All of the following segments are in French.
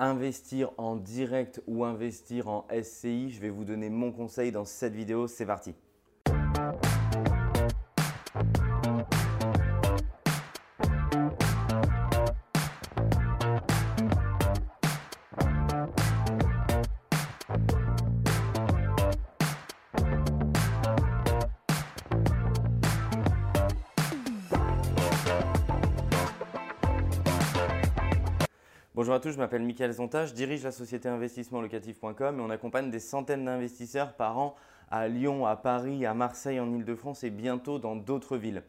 investir en direct ou investir en SCI. Je vais vous donner mon conseil dans cette vidéo. C'est parti. Bonjour à tous, je m'appelle Michael Zonta, je dirige la société investissementlocatif.com et on accompagne des centaines d'investisseurs par an à Lyon, à Paris, à Marseille, en Ile-de-France et bientôt dans d'autres villes.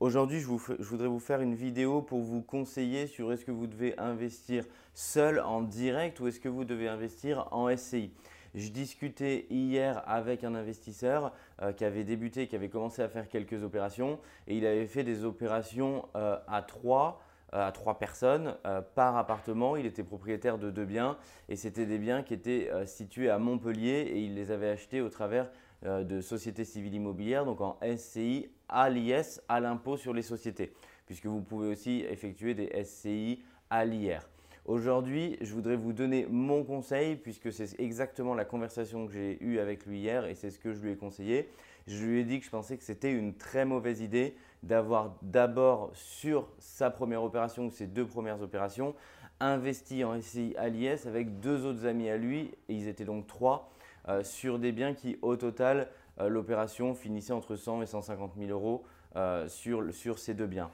Aujourd'hui, je, voudrais vous faire une vidéo pour vous conseiller sur est-ce que vous devez investir seul en direct ou est-ce que vous devez investir en SCI. Je discutais hier avec un investisseur euh, qui avait débuté, qui avait commencé à faire quelques opérations et il avait fait des opérations euh, à trois euh, à trois personnes euh, par appartement. Il était propriétaire de deux biens et c'était des biens qui étaient euh, situés à Montpellier et il les avait achetés au travers de sociétés civiles immobilières, donc en SCI à l'IS, à l'impôt sur les sociétés, puisque vous pouvez aussi effectuer des SCI à l'IR. Aujourd'hui, je voudrais vous donner mon conseil puisque c'est exactement la conversation que j'ai eue avec lui hier et c'est ce que je lui ai conseillé. Je lui ai dit que je pensais que c'était une très mauvaise idée d'avoir d'abord sur sa première opération ou ses deux premières opérations investi en SCI à l'IS avec deux autres amis à lui et ils étaient donc trois euh, sur des biens qui au total euh, l'opération finissait entre 100 et 150 000 euros euh, sur, sur ces deux biens.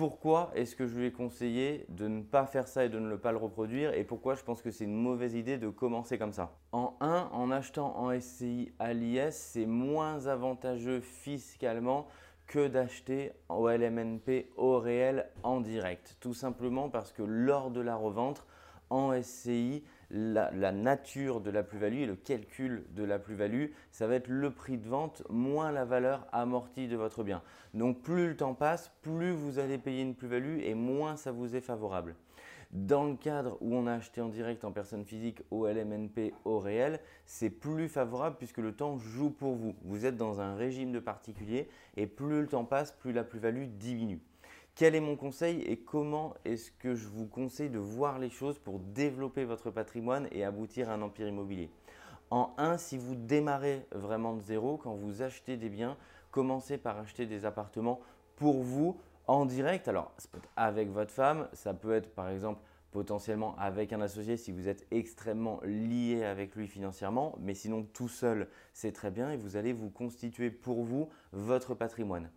Pourquoi est-ce que je lui ai conseillé de ne pas faire ça et de ne pas le reproduire et pourquoi je pense que c'est une mauvaise idée de commencer comme ça? En 1, en achetant en SCI à l'IS, c'est moins avantageux fiscalement que d'acheter au LMNP au réel en direct. Tout simplement parce que lors de la revente, en SCI, la, nature de la plus-value et le calcul de la plus-value, ça va être le prix de vente moins la valeur amortie de votre bien. Donc plus le temps passe, plus vous allez payer une plus-value et moins ça vous est favorable. Dans le cadre où on a acheté en direct en personne physique au LMNP au réel, c'est plus favorable puisque le temps joue pour vous. Vous êtes dans un régime de particulier et plus le temps passe, plus la plus-value diminue. Quel est mon conseil et comment est-ce que je vous conseille de voir les choses pour développer votre patrimoine et aboutir à un empire immobilier? En un, si vous démarrez vraiment de zéro, quand vous achetez des biens, commencez par acheter des appartements pour vous en direct. Alors, ça peut être avec votre femme, ça peut être par exemple potentiellement avec un associé si vous êtes extrêmement lié avec lui financièrement, mais sinon tout seul, c'est très bien et vous allez vous constituer pour vous votre patrimoine.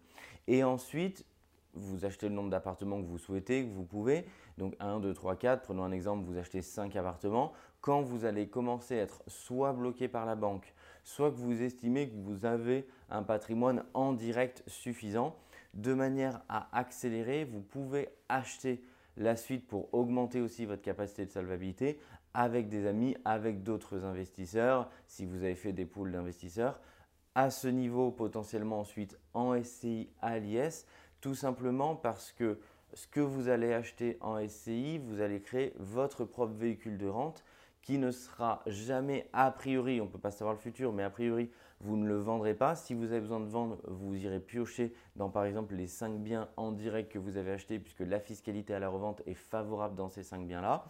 Et ensuite, vous achetez le nombre d'appartements que vous souhaitez, que vous pouvez. Donc 1, 2, 3, 4, prenons un exemple, vous achetez 5 appartements. Quand vous allez commencer à être soit bloqué par la banque, soit que vous estimez que vous avez un patrimoine en direct suffisant, de manière à accélérer, vous pouvez acheter la suite pour augmenter aussi votre capacité de solvabilité avec des amis, avec d'autres investisseurs, si vous avez fait des pools d'investisseurs. À ce niveau, potentiellement ensuite en SCI à l'IS, tout simplement parce que ce que vous allez acheter en SCI, vous allez créer votre propre véhicule de rente qui ne sera jamais a priori, on ne peut pas savoir le futur, mais a priori, vous ne le vendrez pas. Si vous avez besoin de vendre, vous irez piocher dans par exemple les 5 biens en direct que vous avez achetés puisque la fiscalité à la revente est favorable dans ces 5 biens-là.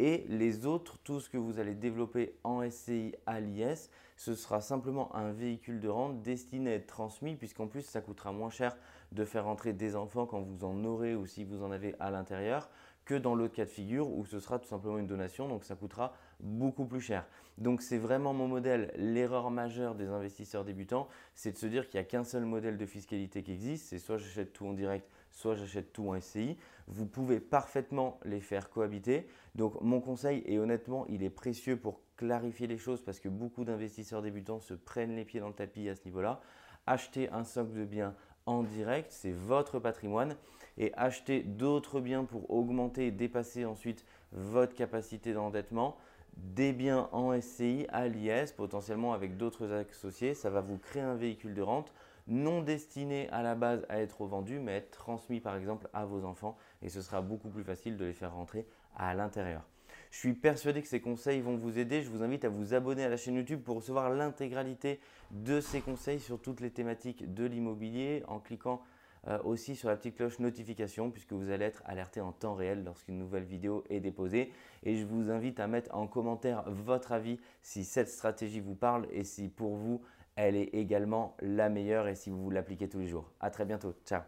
Et les autres, tout ce que vous allez développer en SCI à l'IS, ce sera simplement un véhicule de rente destiné à être transmis, puisqu'en plus, ça coûtera moins cher de faire entrer des enfants quand vous en aurez ou si vous en avez à l'intérieur, que dans l'autre cas de figure où ce sera tout simplement une donation, donc ça coûtera beaucoup plus cher. Donc c'est vraiment mon modèle. L'erreur majeure des investisseurs débutants, c'est de se dire qu'il n'y a qu'un seul modèle de fiscalité qui existe, c'est soit j'achète tout en direct, soit j'achète tout en SCI. Vous pouvez parfaitement les faire cohabiter. Donc mon conseil, et honnêtement, il est précieux pour clarifier les choses parce que beaucoup d'investisseurs débutants se prennent les pieds dans le tapis à ce niveau-là. Acheter un socle de biens en direct, c'est votre patrimoine. Et acheter d'autres biens pour augmenter et dépasser ensuite votre capacité d'endettement, des biens en SCI à l'IS, potentiellement avec d'autres associés, ça va vous créer un véhicule de rente non destinés à la base à être vendus, mais être transmis par exemple à vos enfants, et ce sera beaucoup plus facile de les faire rentrer à l'intérieur. Je suis persuadé que ces conseils vont vous aider. Je vous invite à vous abonner à la chaîne YouTube pour recevoir l'intégralité de ces conseils sur toutes les thématiques de l'immobilier en cliquant euh, aussi sur la petite cloche notification puisque vous allez être alerté en temps réel lorsqu'une nouvelle vidéo est déposée. Et je vous invite à mettre en commentaire votre avis si cette stratégie vous parle et si pour vous elle est également la meilleure et si vous l'appliquez tous les jours. À très bientôt. Ciao.